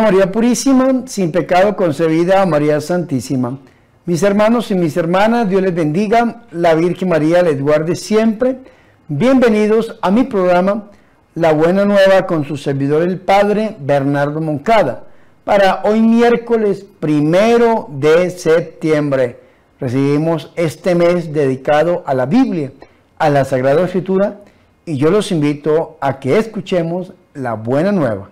María Purísima, sin pecado concebida, María Santísima. Mis hermanos y mis hermanas, Dios les bendiga, la Virgen María les guarde siempre. Bienvenidos a mi programa La Buena Nueva con su servidor el Padre Bernardo Moncada. Para hoy miércoles primero de septiembre recibimos este mes dedicado a la Biblia, a la Sagrada Escritura y yo los invito a que escuchemos la Buena Nueva.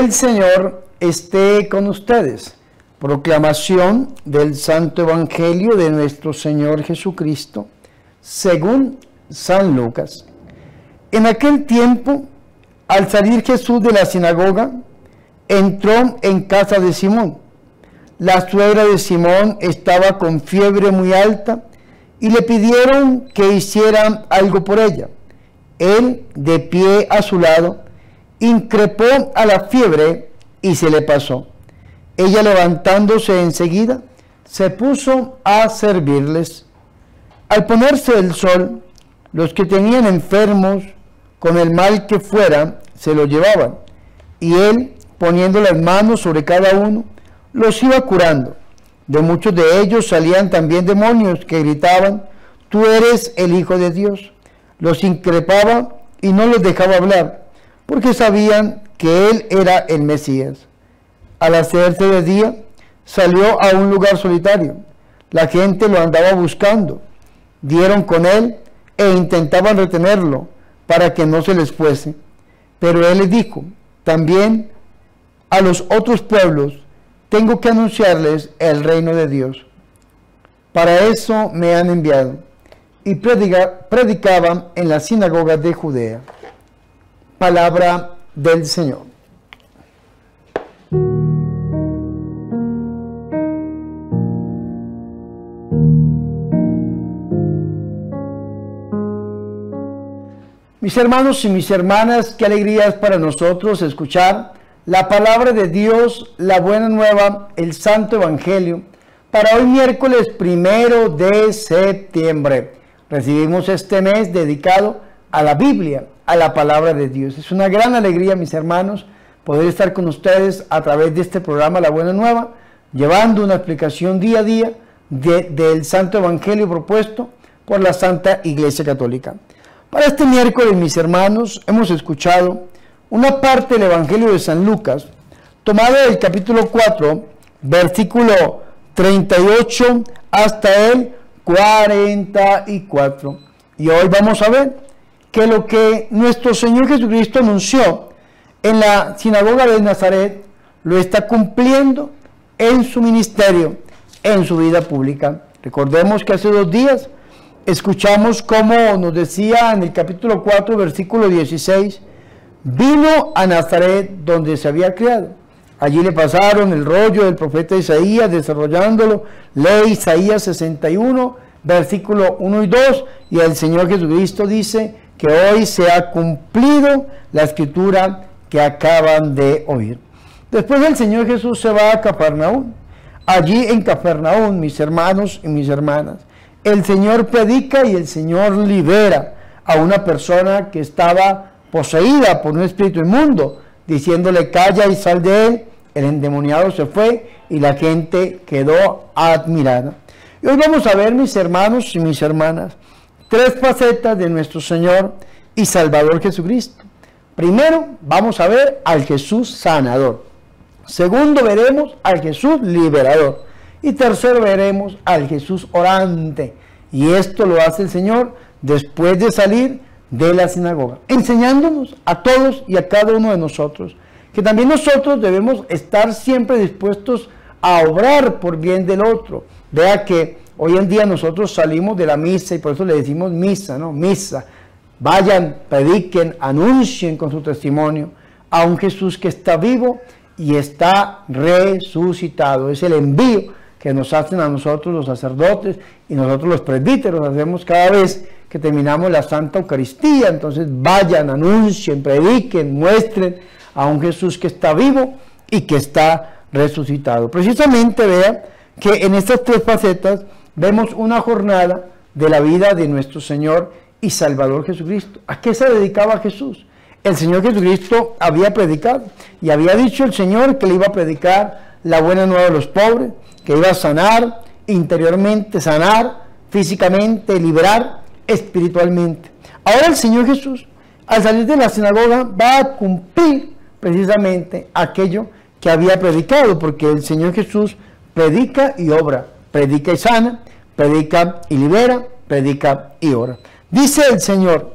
El Señor esté con ustedes. Proclamación del Santo Evangelio de nuestro Señor Jesucristo, según San Lucas. En aquel tiempo, al salir Jesús de la sinagoga, entró en casa de Simón. La suegra de Simón estaba con fiebre muy alta y le pidieron que hicieran algo por ella. Él, de pie a su lado, increpó a la fiebre y se le pasó. Ella levantándose enseguida, se puso a servirles. Al ponerse el sol, los que tenían enfermos, con el mal que fuera, se lo llevaban, y él, poniendo las manos sobre cada uno, los iba curando. De muchos de ellos salían también demonios que gritaban, tú eres el Hijo de Dios. Los increpaba y no les dejaba hablar porque sabían que él era el Mesías. Al hacerse de día, salió a un lugar solitario. La gente lo andaba buscando. Dieron con él e intentaban retenerlo para que no se les fuese. Pero él les dijo, también a los otros pueblos tengo que anunciarles el reino de Dios. Para eso me han enviado. Y predicaban en las sinagogas de Judea palabra del Señor. Mis hermanos y mis hermanas, qué alegría es para nosotros escuchar la palabra de Dios, la buena nueva, el Santo Evangelio, para hoy miércoles primero de septiembre. Recibimos este mes dedicado a la Biblia, a la palabra de Dios. Es una gran alegría, mis hermanos, poder estar con ustedes a través de este programa La Buena Nueva, llevando una explicación día a día del Santo Evangelio propuesto por la Santa Iglesia Católica. Para este miércoles, mis hermanos, hemos escuchado una parte del Evangelio de San Lucas, tomada del capítulo 4, versículo 38 hasta el 44. Y hoy vamos a ver que lo que nuestro Señor Jesucristo anunció en la sinagoga de Nazaret lo está cumpliendo en su ministerio, en su vida pública. Recordemos que hace dos días escuchamos cómo nos decía en el capítulo 4, versículo 16, vino a Nazaret donde se había criado. Allí le pasaron el rollo del profeta Isaías, desarrollándolo, ley Isaías 61, versículo 1 y 2, y el Señor Jesucristo dice, que hoy se ha cumplido la escritura que acaban de oír. Después el Señor Jesús se va a Cafarnaúm. Allí en Cafarnaúm, mis hermanos y mis hermanas, el Señor predica y el Señor libera a una persona que estaba poseída por un espíritu inmundo, diciéndole calla y sal de él. El endemoniado se fue y la gente quedó admirada. Y hoy vamos a ver, mis hermanos y mis hermanas, tres facetas de nuestro Señor y Salvador Jesucristo. Primero, vamos a ver al Jesús sanador. Segundo, veremos al Jesús liberador. Y tercero, veremos al Jesús orante. Y esto lo hace el Señor después de salir de la sinagoga, enseñándonos a todos y a cada uno de nosotros que también nosotros debemos estar siempre dispuestos a obrar por bien del otro. Vea que Hoy en día nosotros salimos de la misa y por eso le decimos misa, ¿no? Misa. Vayan, prediquen, anuncien con su testimonio a un Jesús que está vivo y está resucitado. Es el envío que nos hacen a nosotros los sacerdotes y nosotros los presbíteros hacemos cada vez que terminamos la Santa Eucaristía. Entonces vayan, anuncien, prediquen, muestren a un Jesús que está vivo y que está resucitado. Precisamente vea que en estas tres facetas vemos una jornada de la vida de nuestro Señor y Salvador Jesucristo. ¿A qué se dedicaba Jesús? El Señor Jesucristo había predicado y había dicho el Señor que le iba a predicar la buena nueva de los pobres, que iba a sanar interiormente, sanar físicamente, liberar espiritualmente. Ahora el Señor Jesús, al salir de la sinagoga, va a cumplir precisamente aquello que había predicado, porque el Señor Jesús predica y obra, predica y sana, predica y libera, predica y ora. Dice el Señor,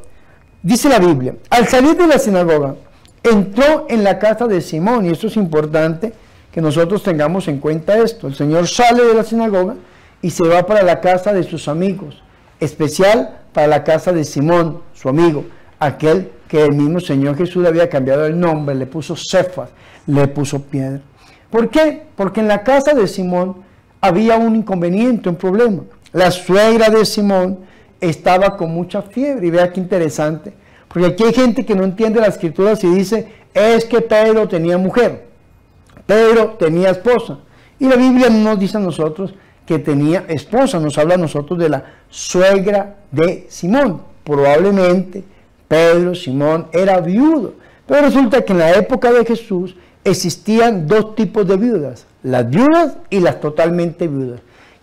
dice la Biblia, al salir de la sinagoga, entró en la casa de Simón, y esto es importante que nosotros tengamos en cuenta esto. El Señor sale de la sinagoga y se va para la casa de sus amigos, especial para la casa de Simón, su amigo, aquel que el mismo Señor Jesús había cambiado el nombre, le puso Cefas, le puso piedra. ¿Por qué? Porque en la casa de Simón había un inconveniente, un problema. La suegra de Simón estaba con mucha fiebre. Y vea qué interesante. Porque aquí hay gente que no entiende las escrituras y dice, es que Pedro tenía mujer. Pedro tenía esposa. Y la Biblia no nos dice a nosotros que tenía esposa, nos habla a nosotros de la suegra de Simón. Probablemente Pedro, Simón, era viudo. Pero resulta que en la época de Jesús existían dos tipos de viudas, las viudas y las totalmente viudas.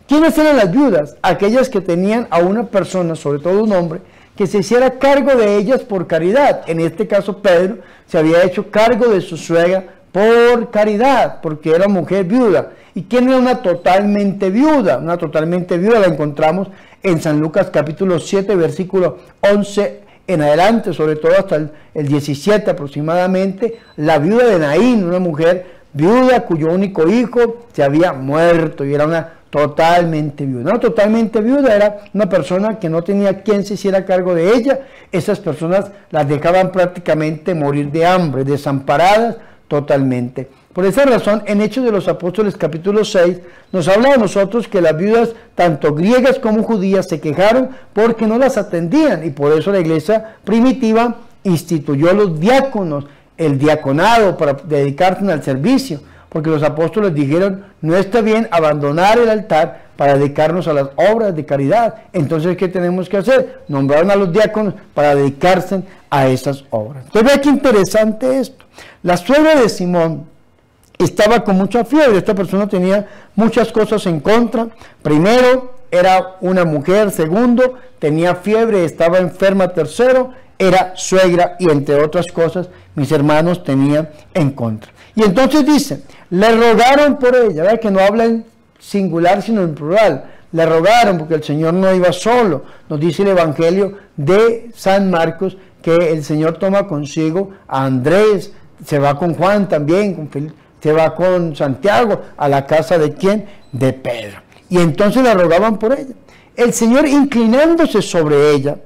¿Quiénes eran las viudas? Aquellas que tenían a una persona, sobre todo un hombre, que se hiciera cargo de ellas por caridad. En este caso Pedro se había hecho cargo de su suegra por caridad, porque era mujer viuda. ¿Y quién era una totalmente viuda? Una totalmente viuda la encontramos en San Lucas capítulo 7, versículo 11 en adelante, sobre todo hasta el, 17 aproximadamente, la viuda de Naín, una mujer viuda cuyo único hijo se había muerto y era una totalmente viuda. No, totalmente viuda era una persona que no tenía quien se hiciera cargo de ella. Esas personas las dejaban prácticamente morir de hambre, desamparadas totalmente. Por esa razón, en Hechos de los Apóstoles capítulo 6, nos habla a nosotros que las viudas, tanto griegas como judías, se quejaron porque no las atendían y por eso la iglesia primitiva instituyó los diáconos, el diaconado para dedicarse al servicio, porque los apóstoles dijeron, no está bien abandonar el altar para dedicarnos a las obras de caridad. Entonces, ¿qué tenemos que hacer? Nombraron a los diáconos para dedicarse a esas obras. Entonces, ve qué interesante esto. La suegra de Simón, estaba con mucha fiebre. Esta persona tenía muchas cosas en contra. Primero, era una mujer. Segundo, tenía fiebre, estaba enferma. Tercero, era suegra y entre otras cosas mis hermanos tenían en contra. Y entonces dice, le rogaron por ella, ¿verdad? que no habla en singular sino en plural. Le rogaron porque el Señor no iba solo. Nos dice el Evangelio de San Marcos que el Señor toma consigo a Andrés, se va con Juan también, con Felipe se va con Santiago a la casa de quién? De Pedro. Y entonces le rogaban por ella. El Señor inclinándose sobre ella,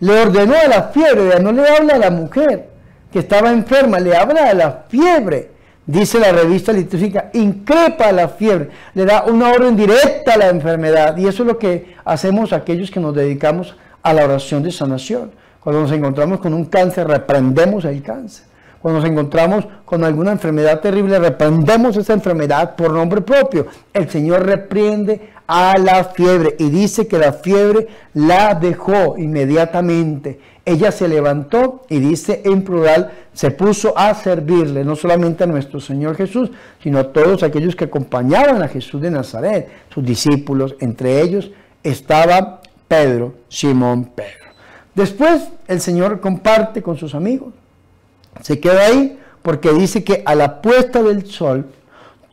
le ordenó a la fiebre, no le habla a la mujer que estaba enferma, le habla a la fiebre. Dice la revista litúrgica, increpa a la fiebre, le da una orden directa a la enfermedad. Y eso es lo que hacemos aquellos que nos dedicamos a la oración de sanación. Cuando nos encontramos con un cáncer, reprendemos el cáncer. Cuando nos encontramos con alguna enfermedad terrible, reprendemos esa enfermedad por nombre propio. El Señor reprende a la fiebre y dice que la fiebre la dejó inmediatamente. Ella se levantó y dice en plural, se puso a servirle, no solamente a nuestro Señor Jesús, sino a todos aquellos que acompañaban a Jesús de Nazaret, sus discípulos. Entre ellos estaba Pedro, Simón Pedro. Después el Señor comparte con sus amigos se queda ahí porque dice que a la puesta del sol,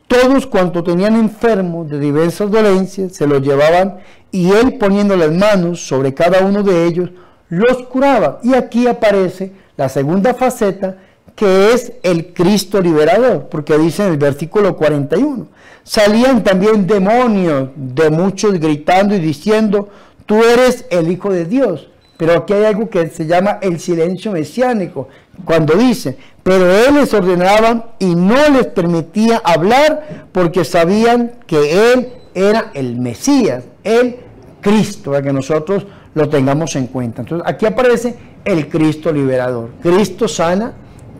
todos cuantos tenían enfermos de diversas dolencias se los llevaban y él poniendo las manos sobre cada uno de ellos, los curaba. Y aquí aparece la segunda faceta que es el Cristo liberador, porque dice en el versículo 41, salían también demonios de muchos gritando y diciendo, tú eres el Hijo de Dios. Pero aquí hay algo que se llama el silencio mesiánico, cuando dice, pero él les ordenaba y no les permitía hablar porque sabían que él era el Mesías, el Cristo, para que nosotros lo tengamos en cuenta. Entonces aquí aparece el Cristo liberador. Cristo sana,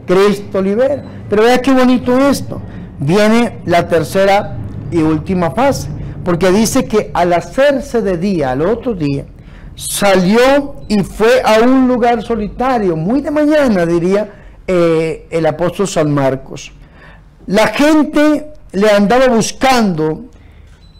Cristo libera. Pero vea qué bonito esto. Viene la tercera y última fase, porque dice que al hacerse de día, al otro día, salió y fue a un lugar solitario, muy de mañana, diría eh, el apóstol San Marcos. La gente le andaba buscando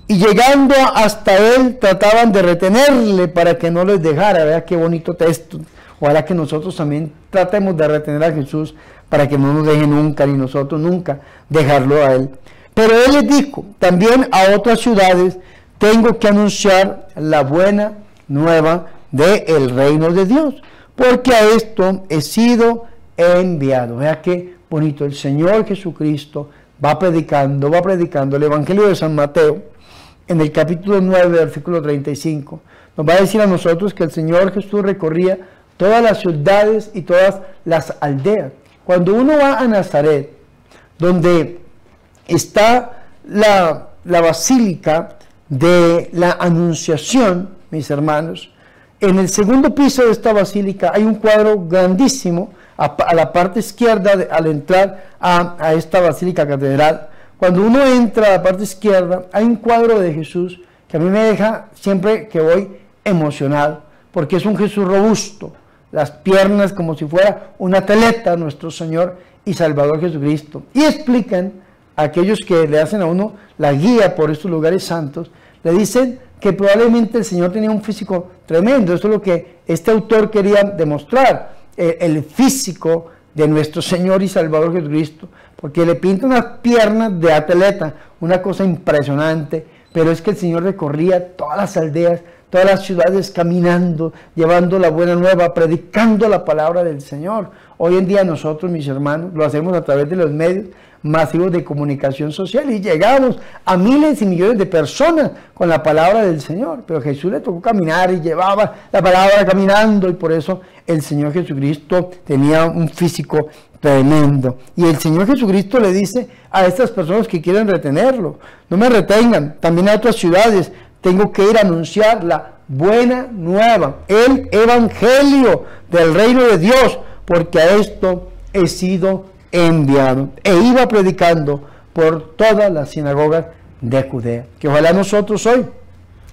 y llegando hasta él trataban de retenerle para que no les dejara. Vea qué bonito texto. Ojalá que nosotros también tratemos de retener a Jesús para que no nos deje nunca, ni nosotros nunca dejarlo a Él. Pero Él les dijo, también a otras ciudades tengo que anunciar la buena nueva del reino de Dios, porque a esto he sido enviado. Vea qué bonito, el Señor Jesucristo va predicando, va predicando el Evangelio de San Mateo en el capítulo 9, versículo 35. Nos va a decir a nosotros que el Señor Jesús recorría todas las ciudades y todas las aldeas. Cuando uno va a Nazaret, donde está la, basílica de la Anunciación, mis hermanos, en el segundo piso de esta basílica hay un cuadro grandísimo a, la parte izquierda al entrar a, esta basílica catedral. Cuando uno entra a la parte izquierda hay un cuadro de Jesús que a mí me deja siempre que voy emocionado, porque es un Jesús robusto, las piernas como si fuera una teleta nuestro Señor y Salvador Jesucristo. Y explican a aquellos que le hacen a uno la guía por estos lugares santos, le dicen que probablemente el Señor tenía un físico tremendo. Eso es lo que este autor quería demostrar, eh, el físico de nuestro Señor y Salvador Jesucristo, porque le pinta unas piernas de atleta, una cosa impresionante, pero es que el Señor recorría todas las aldeas, todas las ciudades caminando, llevando la buena nueva, predicando la palabra del Señor. Hoy en día nosotros, mis hermanos, lo hacemos a través de los medios masivos de comunicación social y llegamos a miles y millones de personas con la palabra del Señor. Pero Jesús le tocó caminar y llevaba la palabra caminando y por eso el Señor Jesucristo tenía un físico tremendo. Y el Señor Jesucristo le dice a estas personas que quieren retenerlo, no me retengan, también a otras ciudades, tengo que ir a anunciar la buena nueva, el evangelio del reino de Dios, porque a esto he sido enviado. E iba predicando por todas las sinagogas de Judea. Que ojalá nosotros hoy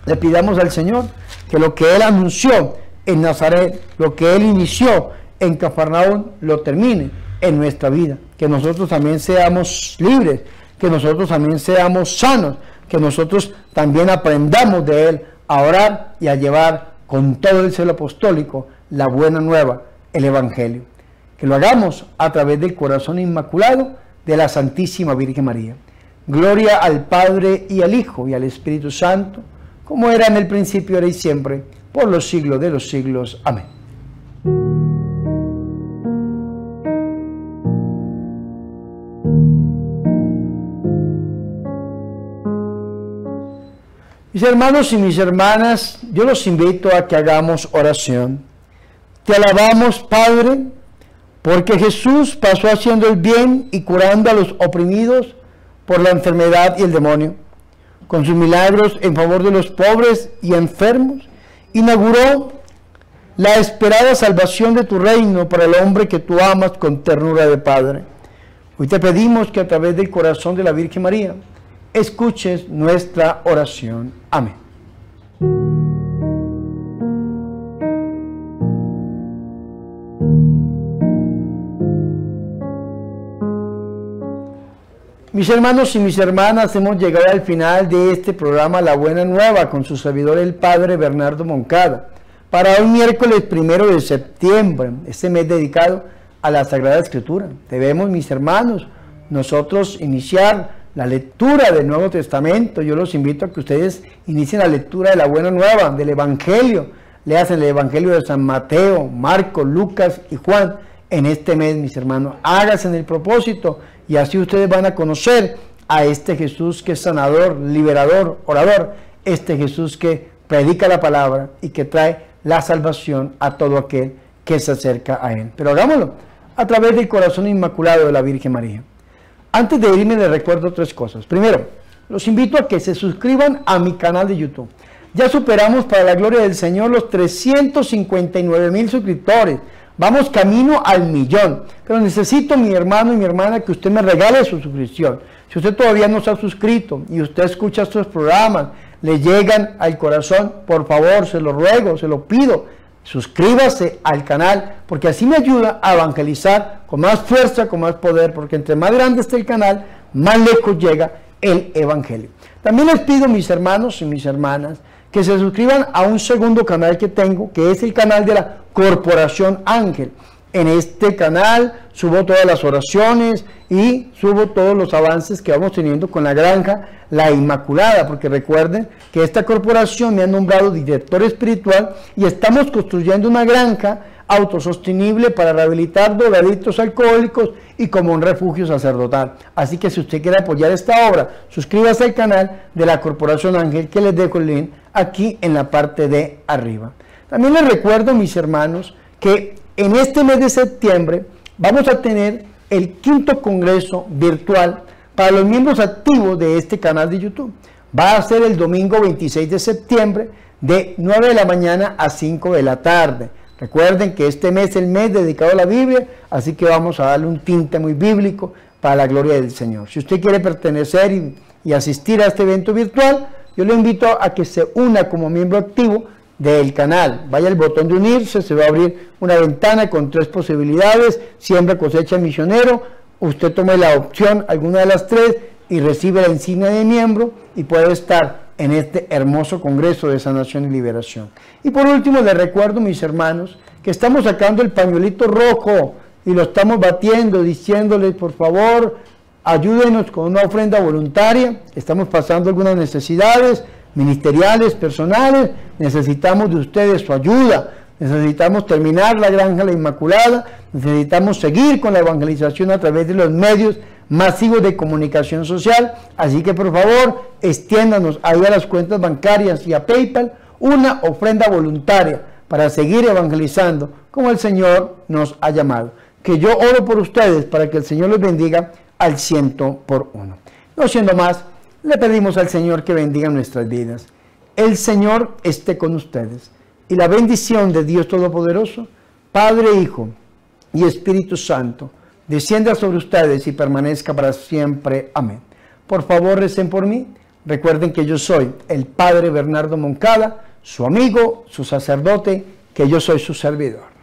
le pidamos al Señor que lo que Él anunció en Nazaret, lo que Él inició en Cafarnaún, lo termine en nuestra vida. Que nosotros también seamos libres, que nosotros también seamos sanos, que nosotros también aprendamos de Él a orar y a llevar con todo el celo apostólico la buena nueva, el Evangelio. Que lo hagamos a través del corazón inmaculado de la Santísima Virgen María. Gloria al Padre y al Hijo y al Espíritu Santo, como era en el principio, ahora y siempre, por los siglos de los siglos. Amén. Hermanos y mis hermanas, yo los invito a que hagamos oración. Te alabamos, Padre, porque Jesús pasó haciendo el bien y curando a los oprimidos por la enfermedad y el demonio. Con sus milagros en favor de los pobres y enfermos, inauguró la esperada salvación de tu reino para el hombre que tú amas con ternura de Padre. Hoy te pedimos que a través del corazón de la Virgen María, escuches nuestra oración. Amén. Mis hermanos y mis hermanas, hemos llegado al final de este programa La Buena Nueva con su servidor el Padre Bernardo Moncada. Para hoy miércoles primero de septiembre, este mes dedicado a la Sagrada Escritura. Debemos, mis hermanos, nosotros iniciar la lectura del Nuevo Testamento. Yo los invito a que ustedes inicien la lectura de la Buena Nueva, del Evangelio. Leas el Evangelio de San Mateo, Marcos, Lucas y Juan en este mes, mis hermanos. Háganse en el propósito y así ustedes van a conocer a este Jesús que es sanador, liberador, orador, este Jesús que predica la palabra y que trae la salvación a todo aquel que se acerca a Él. Pero hagámoslo a través del corazón inmaculado de la Virgen María. Antes de irme les recuerdo tres cosas. Primero, los invito a que se suscriban a mi canal de YouTube. Ya superamos para la gloria del Señor los 359 mil suscriptores. Vamos camino al millón. Pero necesito, mi hermano y mi hermana, que usted me regale su suscripción. Si usted todavía no se ha suscrito y usted escucha estos programas, le llegan al corazón, por favor, se lo ruego, se lo pido, suscríbase al canal, porque así me ayuda a evangelizar con más fuerza, con más poder, porque entre más grande esté el canal, más lejos llega el Evangelio. También les pido, mis hermanos y mis hermanas, que se suscriban a un segundo canal que tengo, que es el canal de la Corporación Ángel. En este canal subo todas las oraciones y subo todos los avances que vamos teniendo con la granja La Inmaculada, porque recuerden que esta corporación me ha nombrado director espiritual y estamos construyendo una granja autosostenible para rehabilitar drogadictos alcohólicos y como un refugio sacerdotal. Así que si usted quiere apoyar esta obra, suscríbase al canal de la Corporación Ángel que les dejo el link aquí en la parte de arriba. También les recuerdo, mis hermanos, que en este mes de septiembre vamos a tener el quinto congreso virtual para los miembros activos de este canal de YouTube. Va a ser el domingo 26 de septiembre de 9 de la mañana a 5 de la tarde. Recuerden que este mes es el mes dedicado a la Biblia, así que vamos a darle un tinte muy bíblico para la gloria del Señor. Si usted quiere pertenecer y, y asistir a este evento virtual, yo le invito a que se una como miembro activo del canal. Vaya al botón de unirse, se va a abrir una ventana con tres posibilidades, siembra, cosecha, misionero. Usted tome la opción, alguna de las tres, y recibe la insignia de miembro y puede estar en este hermoso Congreso de Sanación y Liberación. Y por último, les recuerdo, mis hermanos, que estamos sacando el pañuelito rojo y lo estamos batiendo, diciéndoles, por favor, ayúdenos con una ofrenda voluntaria. Estamos pasando algunas necesidades ministeriales, personales. Necesitamos de ustedes su ayuda. Necesitamos terminar la granja La Inmaculada. Necesitamos seguir con la evangelización a través de los medios masivos de comunicación social. Así que por favor, extiéndanos ahí a las cuentas bancarias y a PayPal una ofrenda voluntaria para seguir evangelizando como el Señor nos ha llamado. Que yo oro por ustedes para que el Señor los bendiga al ciento por uno. No siendo más, le pedimos al Señor que bendiga nuestras vidas. El Señor esté con ustedes y la bendición de Dios Todopoderoso, Padre, Hijo y Espíritu Santo, descienda sobre ustedes y permanezca para siempre. Amén. Por favor, recen por mí. Recuerden que yo soy el Padre Bernardo Moncada, su amigo, su sacerdote, que yo soy su servidor.